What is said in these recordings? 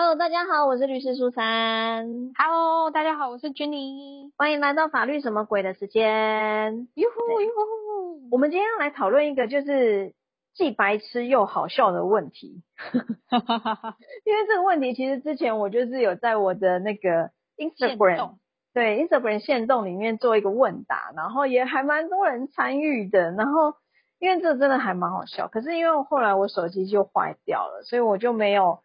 Hello，大家好，我是律师苏珊。Hello，大家好，我是 Jenny。欢迎来到法律什么鬼的时间。哟呼哟呼，我们今天要来讨论一个就是既白痴又好笑的问题，哈哈哈哈，因为这个问题其实之前我就是有在我的那个 Instagram 对 Instagram 线动里面做一个问答，然后也还蛮多人参与的。然后因为这真的还蛮好笑，可是因为后来我手机就坏掉了，所以我就没有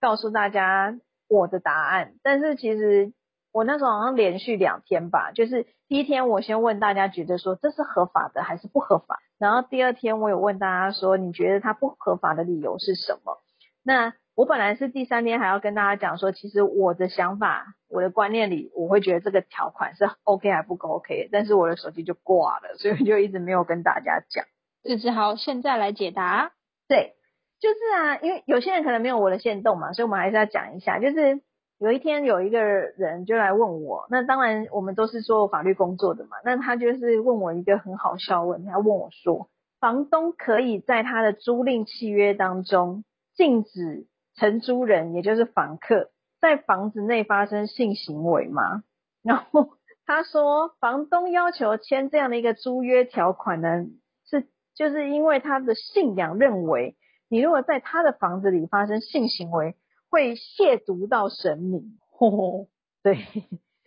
告诉大家我的答案。但是其实我那时候好像连续两天吧，就是第一天我先问大家觉得说这是合法的还是不合法，然后第二天我有问大家说你觉得它不合法的理由是什么？那我本来是第三天还要跟大家讲说，其实我的想法、我的观念里，我会觉得这个条款是 OK 还不够 OK，但是我的手机就挂了，所以我就一直没有跟大家讲。就只好现在来解答。对，就是啊，因为有些人可能没有我的线动嘛，所以我们还是要讲一下。就是有一天有一个人就来问我，那当然我们都是做法律工作的嘛，那他就是问我一个很好笑问题，他问我说，房东可以在他的租赁契约当中禁止承租人，也就是房客，在房子内发生性行为吗？然后 他说，房东要求签这样的一个租约条款呢，是就是因为他的信仰认为，你如果在他的房子里发生性行为，会亵渎到神明。吼，对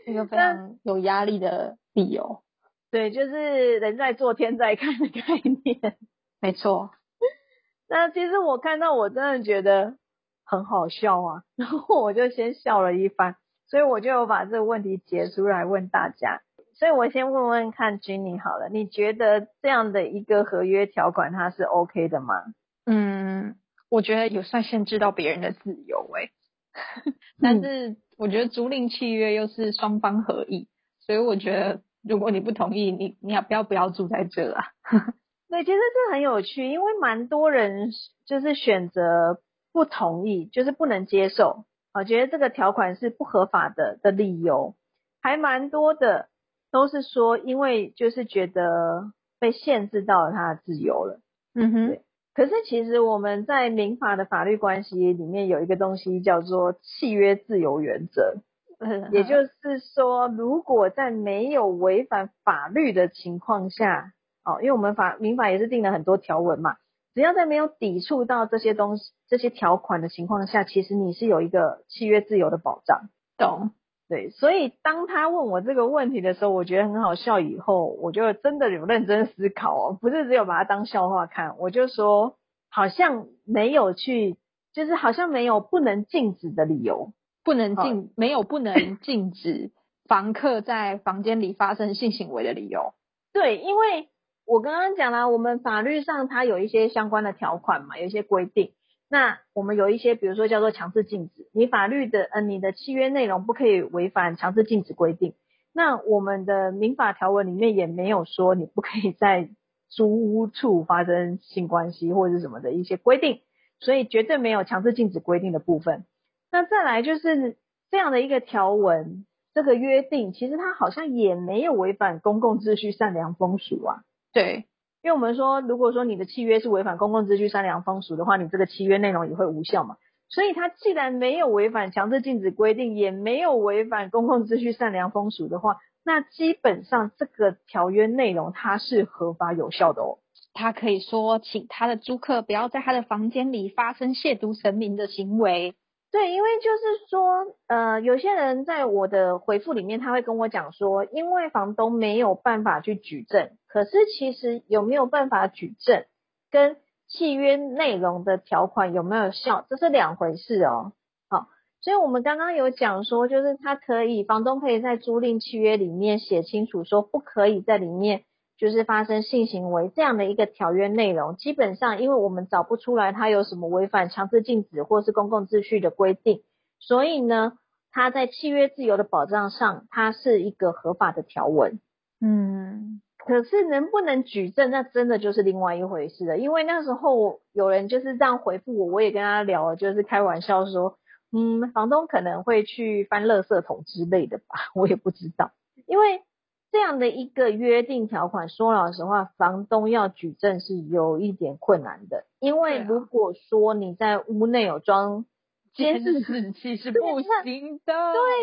一个 非常有压力的理由。对，就是人在做天在看的概念。没错，那其实我看到我真的觉得很好笑啊，然后我就先笑了一番，所以我就有把这个问题截出来问大家。所以我先问问看 Jenny 好了，你觉得这样的一个合约条款它是 OK 的吗？嗯，我觉得有算限制到别人的自由诶、但是我觉得租赁契约又是双方合意，所以我觉得如果你不同意，你你要不要不要住在这啊？对，其实这很有趣，因为蛮多人就是选择不同意，就是不能接受，啊，觉得这个条款是不合法的的理由，还蛮多的都是说，因为就是觉得被限制到了他的自由了。嗯哼，可是其实我们在民法的法律关系里面有一个东西叫做契约自由原则，也就是说，如果在没有违反法律的情况下，哦，因为我们法民法也是定了很多条文嘛，只要在没有抵触到这些东西、这些条款的情况下，其实你是有一个契约自由的保障。懂。对，所以当他问我这个问题的时候，我觉得很好笑。以后我就真的有认真思考哦，不是只有把它当笑话看。我就说，好像没有去，就是好像没有不能禁止的理由。不能禁，没有不能禁止 房客在房间里发生性行为的理由。对，因为我刚刚讲了，我们法律上它有一些相关的条款嘛，有一些规定。那我们有一些，比如说叫做强制禁止，你法律的呃你的契约内容不可以违反强制禁止规定。那我们的民法条文里面也没有说你不可以在租屋处发生性关系或者是什么的一些规定，所以绝对没有强制禁止规定的部分。那再来就是这样的一个条文，这个约定其实它好像也没有违反公共秩序、善良风俗啊。对，因为我们说，如果说你的契约是违反公共秩序、善良风俗的话，你这个契约内容也会无效嘛。所以他既然没有违反强制禁止规定，也没有违反公共秩序、善良风俗的话，那基本上这个条约内容它是合法有效的哦。他可以说，请他的租客不要在他的房间里发生亵渎神明的行为。对，因为就是说，呃，有些人在我的回复里面，他会跟我讲说，因为房东没有办法去举证，可是其实有没有办法举证，跟契约内容的条款有没有效，这是两回事哦。好，所以我们刚刚有讲说，就是他可以，房东可以在租赁契约里面写清楚说，不可以在里面就是发生性行为这样的一个条约内容。基本上，因为我们找不出来它有什么违反强制禁止或是公共秩序的规定，所以呢，它在契约自由的保障上，它是一个合法的条文。嗯，可是能不能举证，那真的就是另外一回事了。因为那时候有人就是这样回复我，我也跟他聊，就是开玩笑说，嗯，房东可能会去翻垃圾桶之类的吧，我也不知道。因为这样的一个约定条款，说老实话，房东要举证是有一点困难的。因为如果说你在屋内有装 监视器是不行的。对，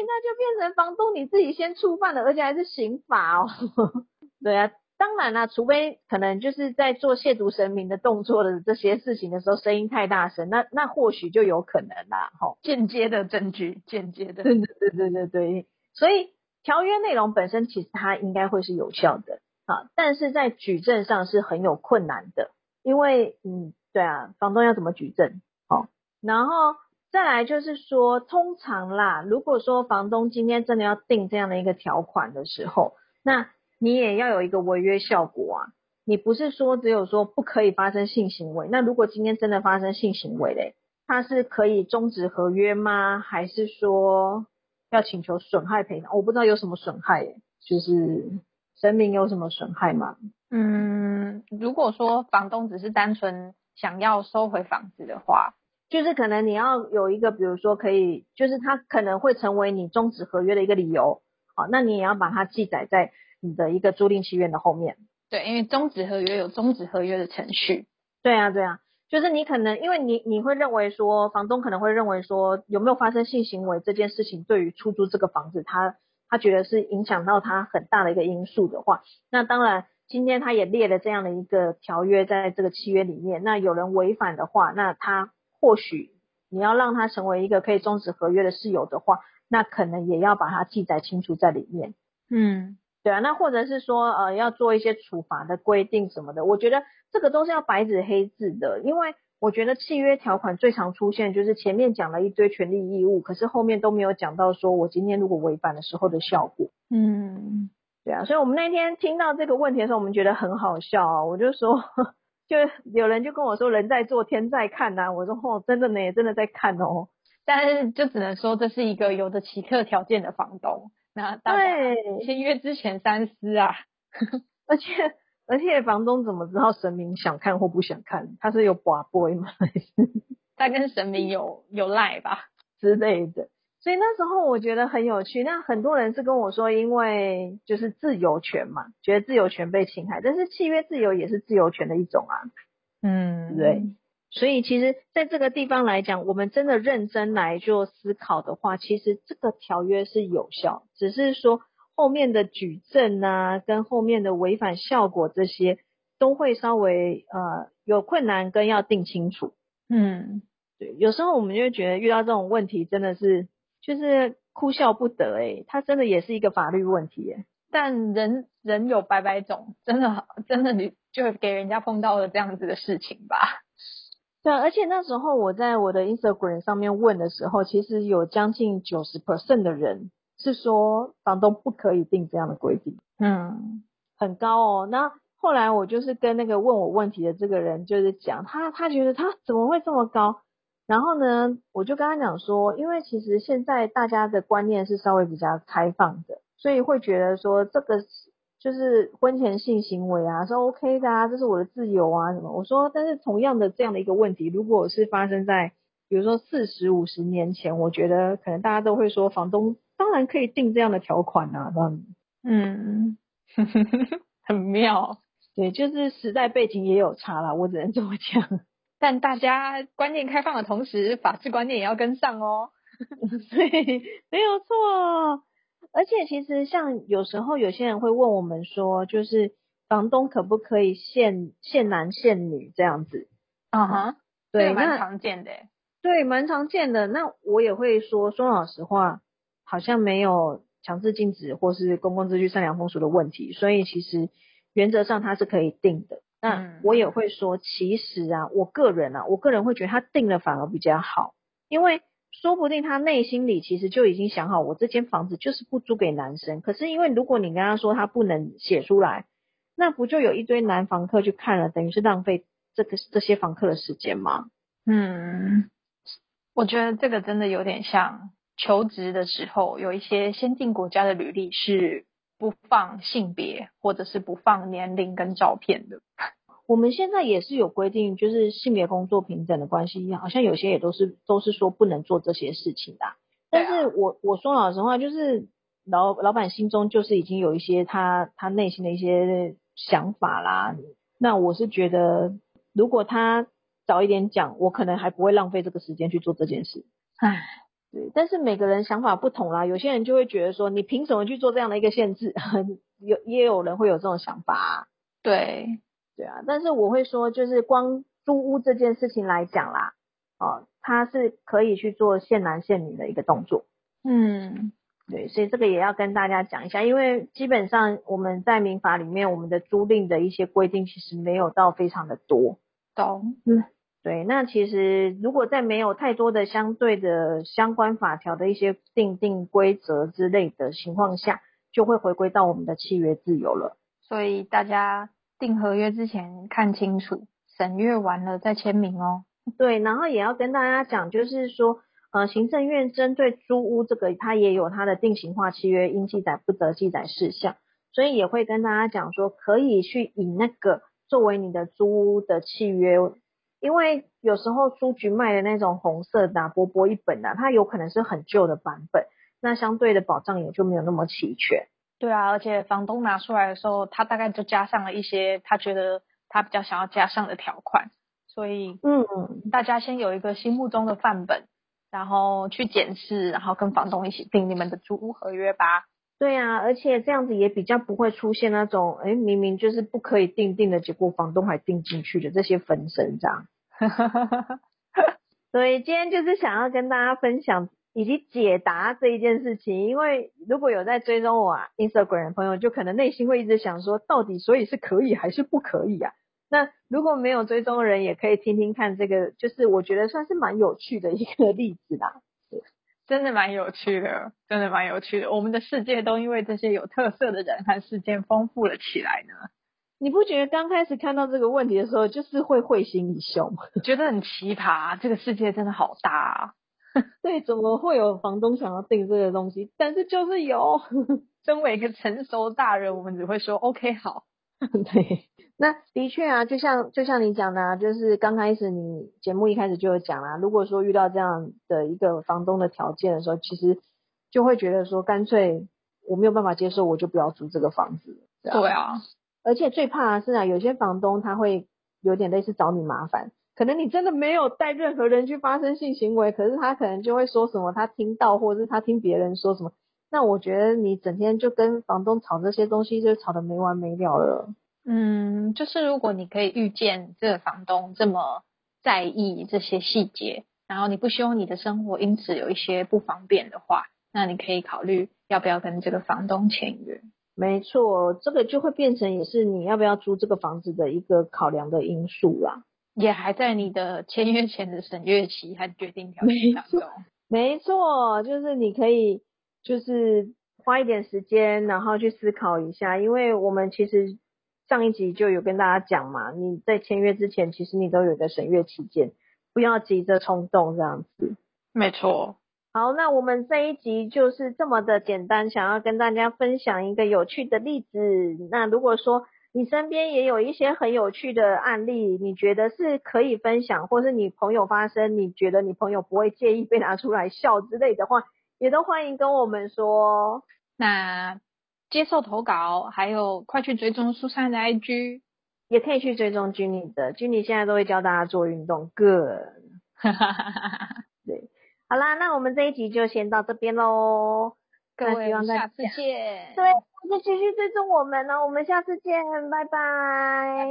那就变成房东你自己先触犯了，而且还是刑法哦。对啊，当然啦，除非可能就是在做亵渎神明的动作的这些事情的时候，声音太大声，那那或许就有可能啦。哈，间接的证据，间接的。对对对对对对。所以条约内容本身其实它应该会是有效的啊，但是在举证上是很有困难的，因为嗯，对啊，房东要怎么举证？好，然后。再来就是说，通常啦，如果说房东今天真的要定这样的一个条款的时候，那你也要有一个违约效果啊。你不是说只有说不可以发生性行为，那如果今天真的发生性行为嘞，他是可以终止合约吗？还是说要请求损害赔偿？我不知道有什么损害，就是神明有什么损害吗？嗯，如果说房东只是单纯想要收回房子的话。就是可能你要有一个，比如说可以，就是它可能会成为你终止合约的一个理由，好，那你也要把它记载在你的一个租赁契约的后面。对，因为终止合约有终止合约的程序。对啊，对啊，就是你可能因为你你会认为说，房东可能会认为说，有没有发生性行为这件事情对于出租这个房子，他他觉得是影响到他很大的一个因素的话，那当然今天他也列了这样的一个条约在这个契约里面，那有人违反的话，那他。或许你要让他成为一个可以终止合约的室友的话，那可能也要把它记载清楚在里面。嗯，对啊，那或者是说呃要做一些处罚的规定什么的，我觉得这个都是要白纸黑字的，因为我觉得契约条款最常出现就是前面讲了一堆权利义务，可是后面都没有讲到说我今天如果违反的时候的效果。嗯，对啊，所以我们那天听到这个问题的时候，我们觉得很好笑啊，我就说。就有人就跟我说人在做天在看呐，我说哦真的呢也真的在看哦，但是就只能说这是一个有着奇特条件的房东，那对签约之前三思啊，而且而且房东怎么知道神明想看或不想看？他是有寡 boy 吗？他跟神明有有赖吧之类的。所以那时候我觉得很有趣，那很多人是跟我说，因为就是自由权嘛，觉得自由权被侵害，但是契约自由也是自由权的一种啊，嗯，对。所以其实在这个地方来讲，我们真的认真来做思考的话，其实这个条约是有效，只是说后面的举证啊，跟后面的违反效果这些，都会稍微呃有困难跟要定清楚。嗯，对，有时候我们就会觉得遇到这种问题真的是。就是哭笑不得哎，它真的也是一个法律问题哎。但人人有百百种，真的真的你就给人家碰到了这样子的事情吧。对，而且那时候我在我的 Instagram 上面问的时候，其实有将近九十 percent 的人是说房东不可以定这样的规定。嗯，很高哦。那后来我就是跟那个问我问题的这个人就是讲，他他觉得他怎么会这么高？然后呢，我就跟他讲说，因为其实现在大家的观念是稍微比较开放的，所以会觉得说这个就是婚前性行为啊是 OK 的啊，这是我的自由啊什么。我说，但是同样的这样的一个问题，如果是发生在比如说四十五十年前，我觉得可能大家都会说，房东当然可以定这样的条款啊，这样。嗯，很妙。对，就是时代背景也有差啦，我只能这么讲。但大家观念开放的同时，法治观念也要跟上哦。对，没有错。而且其实像有时候有些人会问我们说，就是房东可不可以限限男限女这样子？啊哈，对，蛮常见的。对，蛮常见的。那我也会说，说老实话，好像没有强制禁止或是公共秩序善良风俗的问题，所以其实原则上它是可以定的。那我也会说，其实啊，我个人啊，我个人会觉得他定了反而比较好，因为说不定他内心里其实就已经想好，我这间房子就是不租给男生。可是因为如果你跟他说他不能写出来，那不就有一堆男房客去看了，等于是浪费这个这些房客的时间吗？嗯，我觉得这个真的有点像求职的时候，有一些先进国家的履历是。不放性别，或者是不放年龄跟照片的。我们现在也是有规定，就是性别工作平等的关系，好像有些也都是都是说不能做这些事情的。但是我我说老实话，就是老老板心中就是已经有一些他他内心的一些想法啦。那我是觉得，如果他早一点讲，我可能还不会浪费这个时间去做这件事。唉，对，但是每个人想法不同啦，有些人就会觉得说，你凭什么去做这样的一个限制？有也有人会有这种想法啊。对，对啊，但是我会说，就是光租屋这件事情来讲啦，哦，它是可以去做限男限女的一个动作。嗯，对，所以这个也要跟大家讲一下，因为基本上我们在民法里面，我们的租赁的一些规定其实没有到非常的多。懂。嗯，对，那其实如果在没有太多的相对的相关法条的一些定定规则之类的情况下，就会回归到我们的契约自由了。所以大家订合约之前看清楚，审阅完了再签名哦。对，然后也要跟大家讲，就是说，呃，行政院针对租屋这个，它也有它的定型化契约应记载不得记载事项，所以也会跟大家讲说，可以去以那个作为你的租屋的契约，因为有时候书局卖的那种红色的薄薄一本的，它有可能是很旧的版本，那相对的保障也就没有那么齐全。对啊，而且房东拿出来的时候，他大概就加上了一些他觉得他比较想要加上的条款，所以嗯，大家先有一个心目中的范本，然后去检视，然后跟房东一起订你们的租屋合约吧。对啊，而且这样子也比较不会出现那种，哎，明明就是不可以订定的结果，房东还订进去的这些分身这样。所以今天就是想要跟大家分享。以及解答这一件事情，因为如果有在追踪我 Instagram 的朋友，就可能内心会一直想说，到底所以是可以还是不可以啊？那如果没有追踪的人，也可以听听看这个，就是我觉得算是蛮有趣的一个例子啦。对，真的蛮有趣的，真的蛮有趣的。我们的世界都因为这些有特色的人和事件丰富了起来呢。你不觉得刚开始看到这个问题的时候，就是会会心一笑吗？觉得很奇葩，这个世界真的好大啊！对，怎么会有房东想要订这个东西？但是就是有，身为一个成熟大人，我们只会说 OK 好。对，那的确啊，就像就像你讲的，啊，就是刚开始你节目一开始就有讲啦，如果说遇到这样的一个房东的条件的时候，其实就会觉得说，干脆我没有办法接受，我就不要租这个房子。对啊，而且最怕的是啊，有些房东他会有点类似找你麻烦。可能你真的没有带任何人去发生性行为，可是他可能就会说什么他听到，或者是他听别人说什么。那我觉得你整天就跟房东吵这些东西，就吵得没完没了了。嗯，就是如果你可以预见这个房东这么在意这些细节，然后你不希望你的生活因此有一些不方便的话，那你可以考虑要不要跟这个房东签约。没错，这个就会变成也是你要不要租这个房子的一个考量的因素啦。也还在你的签约前的审阅期和决定条件当中。没错，就是你可以就是花一点时间，然后去思考一下，因为我们其实上一集就有跟大家讲嘛，你在签约之前，其实你都有个审阅期间，不要急着冲动这样子。没错。好，那我们这一集就是这么的简单，想要跟大家分享一个有趣的例子。那如果说，你身边也有一些很有趣的案例，你觉得是可以分享，或是你朋友发生，你觉得你朋友不会介意被拿出来笑之类的话，也都欢迎跟我们说。那接受投稿，还有快去追踪苏珊的 IG，也可以去追踪 Jenny 的，Jenny 现在都会教大家做运动，Good。对，好啦，那我们这一集就先到这边喽。各位，下次见。对。就继续追踪我们呢，我们下次见，拜拜。